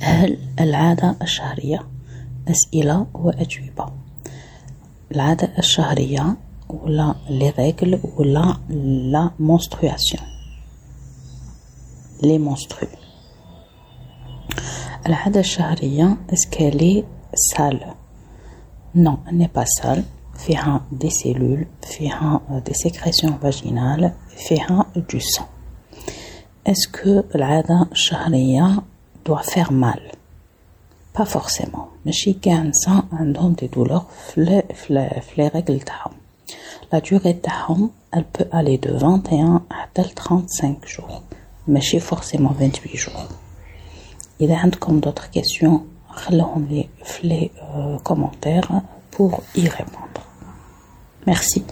هل العادة الشهرية أسئلة وأجوبة العادة الشهرية ولا لي ريغل ولا لا monstration لي monstru العادة الشهرية اسكالي سال نو ني با سال فيها دي سيلول فيها دي سيكريسيون فاجينال فيها دو سون اسكو العادة الشهرية doit faire mal pas forcément ماشي كاع نساء عندهم دي دولور في في لي ريغل تاعهم لا durée تاعهم elle peut aller de 21 حتى ل 35 jours ماشي forcément 28 jours إذا عندكم d'autres questions خلوهم لي في لي commentaires pour y répondre merci